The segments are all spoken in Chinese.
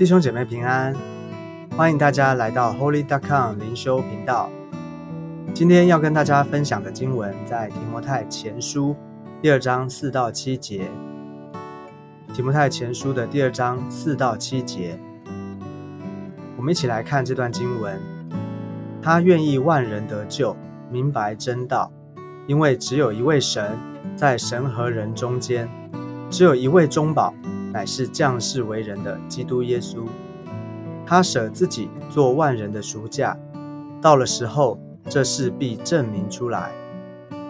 弟兄姐妹平安，欢迎大家来到 Holy dot com 灵修频道。今天要跟大家分享的经文在提摩太前书第二章四到七节。提摩太前书的第二章四到七节，我们一起来看这段经文。他愿意万人得救，明白真道，因为只有一位神，在神和人中间，只有一位中保。乃是降世为人的基督耶稣，他舍自己做万人的赎价，到了时候，这事必证明出来。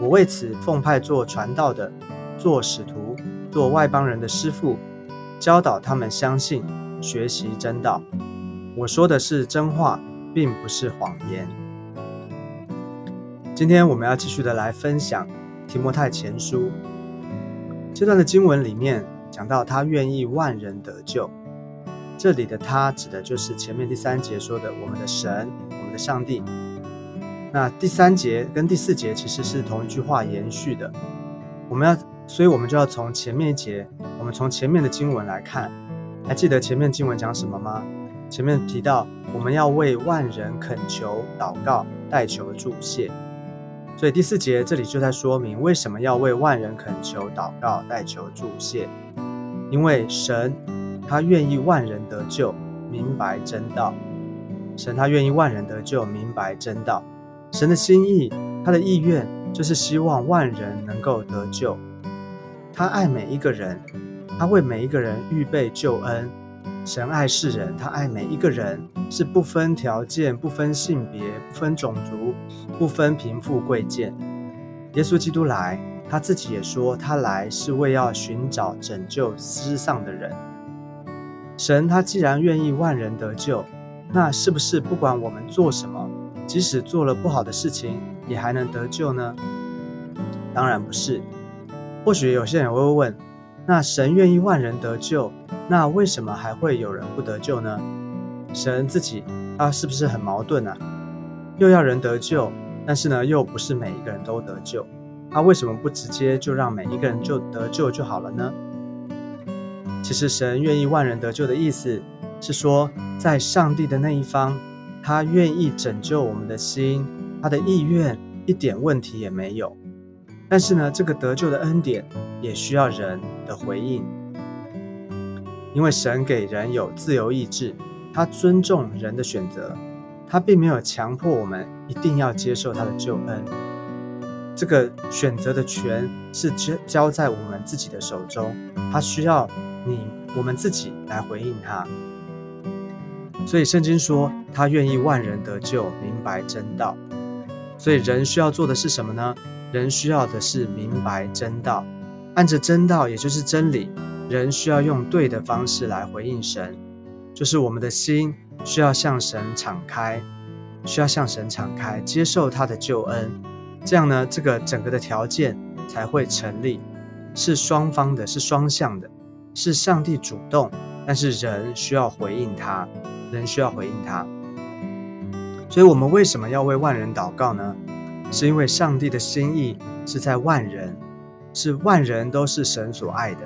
我为此奉派做传道的，做使徒，做外邦人的师傅，教导他们相信，学习真道。我说的是真话，并不是谎言。今天我们要继续的来分享提摩太前书这段的经文里面。讲到他愿意万人得救，这里的他指的就是前面第三节说的我们的神，我们的上帝。那第三节跟第四节其实是同一句话延续的。我们要，所以我们就要从前面一节，我们从前面的经文来看。还记得前面经文讲什么吗？前面提到我们要为万人恳求、祷告、代求、祝谢。所以第四节这里就在说明为什么要为万人恳求、祷告、代求、祝谢。因为神，他愿意万人得救，明白真道。神他愿意万人得救，明白真道。神的心意，他的意愿，就是希望万人能够得救。他爱每一个人，他为每一个人预备救恩。神爱世人，他爱每一个人，是不分条件、不分性别、不分种族、不分贫富贵贱。耶稣基督来。他自己也说，他来是为要寻找拯救失丧的人。神他既然愿意万人得救，那是不是不管我们做什么，即使做了不好的事情，也还能得救呢？当然不是。或许有些人会问：那神愿意万人得救，那为什么还会有人不得救呢？神自己他是不是很矛盾啊？又要人得救，但是呢，又不是每一个人都得救。他为什么不直接就让每一个人就得救就好了呢？其实神愿意万人得救的意思是说，在上帝的那一方，他愿意拯救我们的心，他的意愿一点问题也没有。但是呢，这个得救的恩典也需要人的回应，因为神给人有自由意志，他尊重人的选择，他并没有强迫我们一定要接受他的救恩。这个选择的权是交交在我们自己的手中，他需要你我们自己来回应他。所以圣经说，他愿意万人得救，明白真道。所以人需要做的是什么呢？人需要的是明白真道，按着真道，也就是真理，人需要用对的方式来回应神，就是我们的心需要向神敞开，需要向神敞开，接受他的救恩。这样呢，这个整个的条件才会成立，是双方的，是双向的，是上帝主动，但是人需要回应他，人需要回应他。所以，我们为什么要为万人祷告呢？是因为上帝的心意是在万人，是万人都是神所爱的。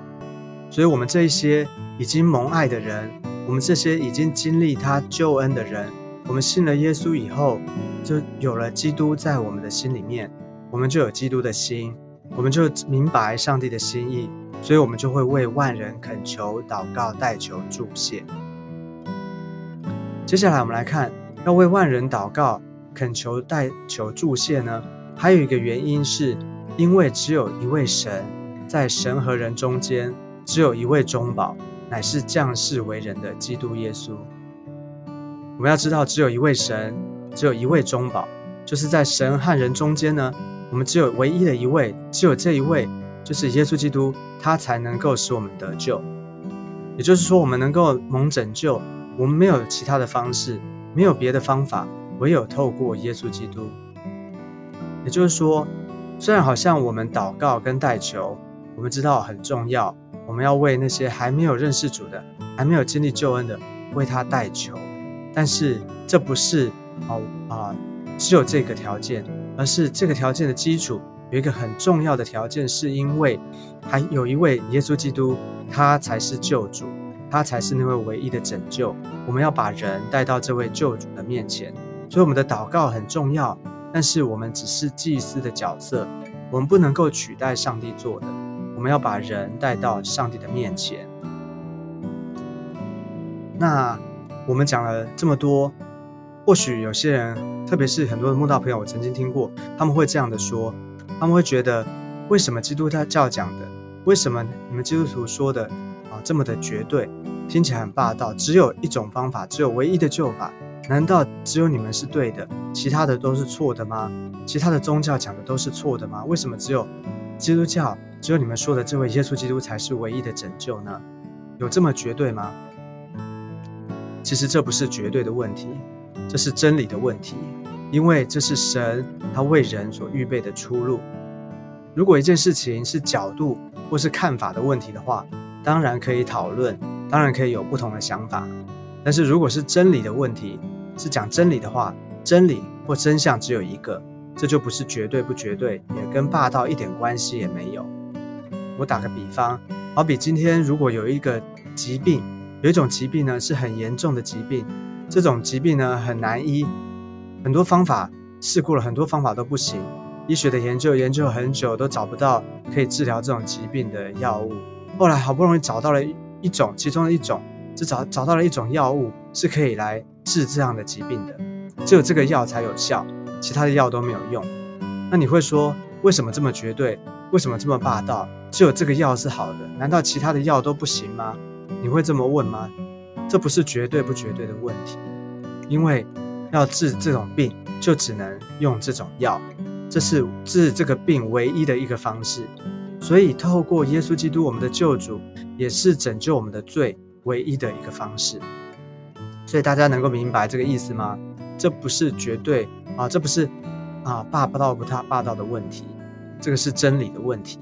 所以，我们这一些已经蒙爱的人，我们这些已经经历他救恩的人。我们信了耶稣以后，就有了基督在我们的心里面，我们就有基督的心，我们就明白上帝的心意，所以我们就会为万人恳求、祷告、代求、助谢。接下来我们来看，要为万人祷告、恳求、代求、助谢呢？还有一个原因是，因为只有一位神，在神和人中间，只有一位中保，乃是降世为人的基督耶稣。我们要知道，只有一位神，只有一位中保，就是在神和人中间呢。我们只有唯一的一位，只有这一位，就是耶稣基督，他才能够使我们得救。也就是说，我们能够蒙拯救，我们没有其他的方式，没有别的方法，唯有透过耶稣基督。也就是说，虽然好像我们祷告跟代求，我们知道很重要，我们要为那些还没有认识主的、还没有经历救恩的，为他代求。但是这不是哦啊，只有这个条件，而是这个条件的基础有一个很重要的条件，是因为还有一位耶稣基督，他才是救主，他才是那位唯一的拯救。我们要把人带到这位救主的面前，所以我们的祷告很重要。但是我们只是祭司的角色，我们不能够取代上帝做的。我们要把人带到上帝的面前。那我们讲了这么多，或许有些人，特别是很多的慕道朋友，我曾经听过，他们会这样的说：他们会觉得，为什么基督教讲的，为什么你们基督徒说的啊这么的绝对，听起来很霸道？只有一种方法，只有唯一的救法。难道只有你们是对的，其他的都是错的吗？其他的宗教讲的都是错的吗？为什么只有基督教，只有你们说的这位耶稣基督才是唯一的拯救呢？有这么绝对吗？其实这不是绝对的问题，这是真理的问题，因为这是神他为人所预备的出路。如果一件事情是角度或是看法的问题的话，当然可以讨论，当然可以有不同的想法。但是如果是真理的问题，是讲真理的话，真理或真相只有一个，这就不是绝对不绝对，也跟霸道一点关系也没有。我打个比方，好比今天如果有一个疾病，有一种疾病呢是很严重的疾病，这种疾病呢很难医，很多方法试过了，很多方法都不行，医学的研究研究很久都找不到可以治疗这种疾病的药物，后来好不容易找到了一种，其中的一种。只找找到了一种药物是可以来治这样的疾病的，只有这个药才有效，其他的药都没有用。那你会说为什么这么绝对？为什么这么霸道？只有这个药是好的，难道其他的药都不行吗？你会这么问吗？这不是绝对不绝对的问题，因为要治这种病就只能用这种药，这是治这个病唯一的一个方式。所以透过耶稣基督，我们的救主，也是拯救我们的罪。唯一的一个方式，所以大家能够明白这个意思吗？这不是绝对啊，这不是啊霸道不他霸道的问题，这个是真理的问题。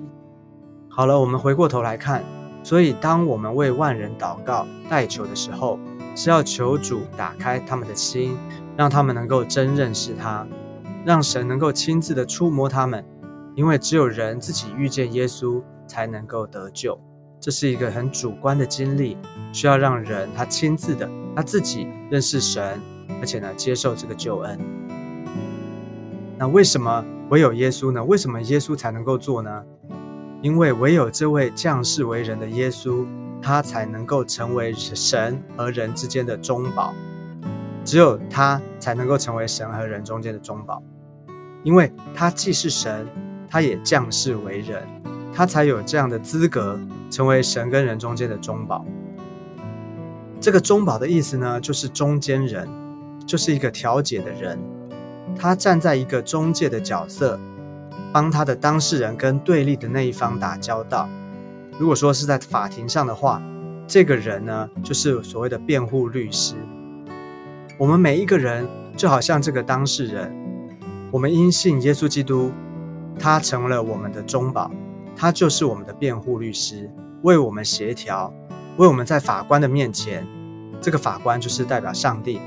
好了，我们回过头来看，所以当我们为万人祷告代求的时候，是要求主打开他们的心，让他们能够真认识他，让神能够亲自的触摸他们，因为只有人自己遇见耶稣，才能够得救。这是一个很主观的经历，需要让人他亲自的他自己认识神，而且呢接受这个救恩。那为什么唯有耶稣呢？为什么耶稣才能够做呢？因为唯有这位降世为人的耶稣，他才能够成为神和人之间的中保。只有他才能够成为神和人中间的中保，因为他既是神，他也降世为人。他才有这样的资格成为神跟人中间的中保。这个中保的意思呢，就是中间人，就是一个调解的人。他站在一个中介的角色，帮他的当事人跟对立的那一方打交道。如果说是在法庭上的话，这个人呢，就是所谓的辩护律师。我们每一个人就好像这个当事人，我们因信耶稣基督，他成了我们的中保。他就是我们的辩护律师，为我们协调，为我们在法官的面前，这个法官就是代表上帝，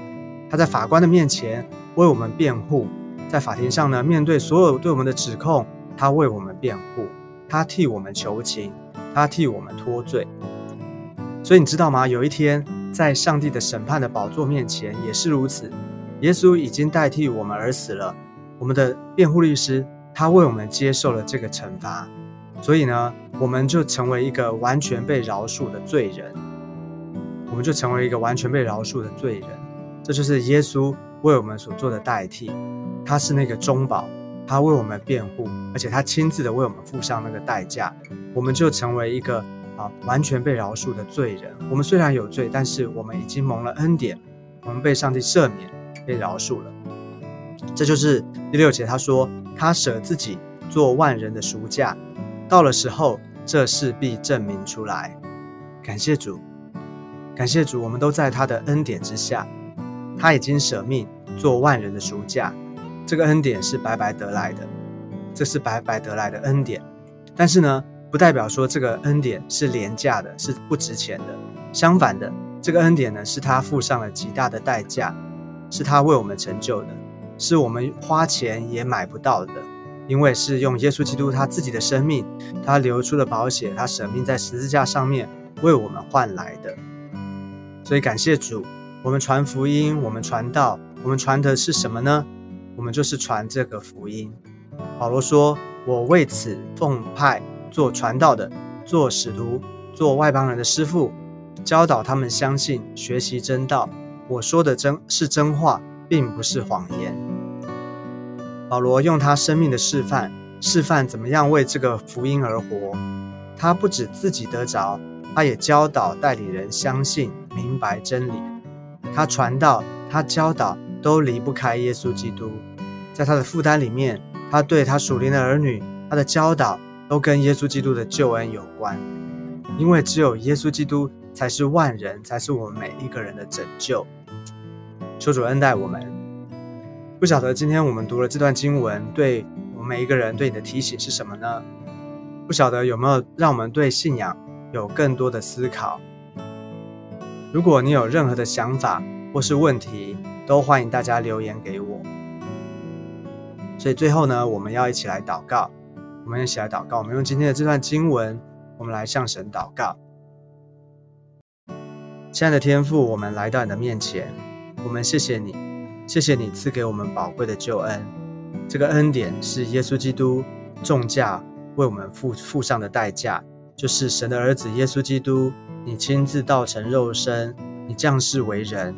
他在法官的面前为我们辩护，在法庭上呢，面对所有对我们的指控，他为我们辩护，他替我们求情，他替我们脱罪。所以你知道吗？有一天在上帝的审判的宝座面前也是如此，耶稣已经代替我们而死了，我们的辩护律师他为我们接受了这个惩罚。所以呢，我们就成为一个完全被饶恕的罪人，我们就成为一个完全被饶恕的罪人。这就是耶稣为我们所做的代替，他是那个中保，他为我们辩护，而且他亲自的为我们付上那个代价，我们就成为一个啊完全被饶恕的罪人。我们虽然有罪，但是我们已经蒙了恩典，我们被上帝赦免，被饶恕了。这就是第六节，他说他舍自己做万人的赎价。到了时候，这势必证明出来。感谢主，感谢主，我们都在他的恩典之下。他已经舍命做万人的赎价，这个恩典是白白得来的，这是白白得来的恩典。但是呢，不代表说这个恩典是廉价的，是不值钱的。相反的，这个恩典呢，是他付上了极大的代价，是他为我们成就的，是我们花钱也买不到的。因为是用耶稣基督他自己的生命，他流出了宝血，他舍命在十字架上面为我们换来的。所以感谢主，我们传福音，我们传道，我们传的是什么呢？我们就是传这个福音。保罗说：“我为此奉派做传道的，做使徒，做外邦人的师傅，教导他们相信，学习真道。我说的真是真话，并不是谎言。”保罗用他生命的示范，示范怎么样为这个福音而活。他不止自己得着，他也教导代理人相信、明白真理。他传道，他教导，都离不开耶稣基督。在他的负担里面。他对他属灵的儿女，他的教导都跟耶稣基督的救恩有关，因为只有耶稣基督才是万人，才是我们每一个人的拯救。求主恩待我们。不晓得今天我们读了这段经文，对我们每一个人对你的提醒是什么呢？不晓得有没有让我们对信仰有更多的思考？如果你有任何的想法或是问题，都欢迎大家留言给我。所以最后呢，我们要一起来祷告。我们一起来祷告。我们用今天的这段经文，我们来向神祷告。亲爱的天父，我们来到你的面前，我们谢谢你，谢谢你赐给我们宝贵的救恩。这个恩典是耶稣基督重价为我们付付上的代价，就是神的儿子耶稣基督，你亲自道成肉身，你降世为人，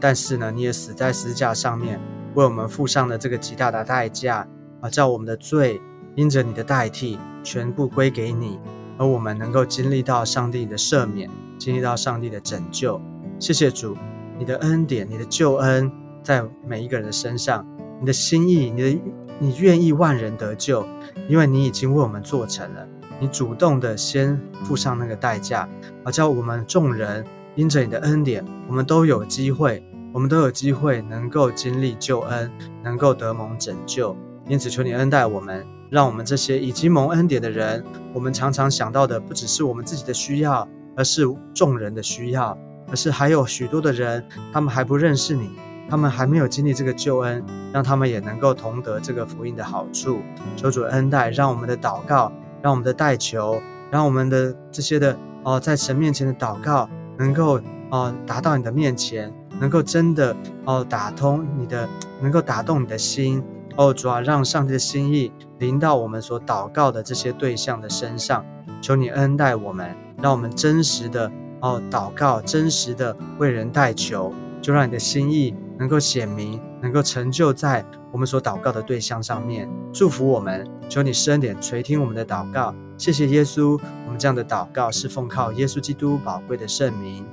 但是呢，你也死在十字架上面。为我们付上了这个极大的代价啊，叫我们的罪因着你的代替全部归给你，而我们能够经历到上帝的赦免，经历到上帝的拯救。谢谢主，你的恩典，你的救恩在每一个人的身上，你的心意，你的你愿意万人得救，因为你已经为我们做成了，你主动的先付上那个代价，而叫我们众人因着你的恩典，我们都有机会。我们都有机会能够经历救恩，能够得蒙拯救，因此求你恩待我们，让我们这些已经蒙恩典的人，我们常常想到的不只是我们自己的需要，而是众人的需要，而是还有许多的人，他们还不认识你，他们还没有经历这个救恩，让他们也能够同得这个福音的好处。求主恩待，让我们的祷告，让我们的代求，让我们的这些的哦，在神面前的祷告，能够哦达到你的面前。能够真的哦打通你的，能够打动你的心哦，主要让上帝的心意临到我们所祷告的这些对象的身上，求你恩待我们，让我们真实的哦祷告，真实的为人代求，就让你的心意能够显明，能够成就在我们所祷告的对象上面，祝福我们，求你深点垂听我们的祷告，谢谢耶稣，我们这样的祷告是奉靠耶稣基督宝贵的圣名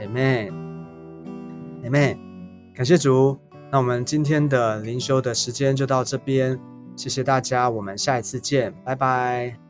，Amen。妹妹，感谢主。那我们今天的灵修的时间就到这边，谢谢大家，我们下一次见，拜拜。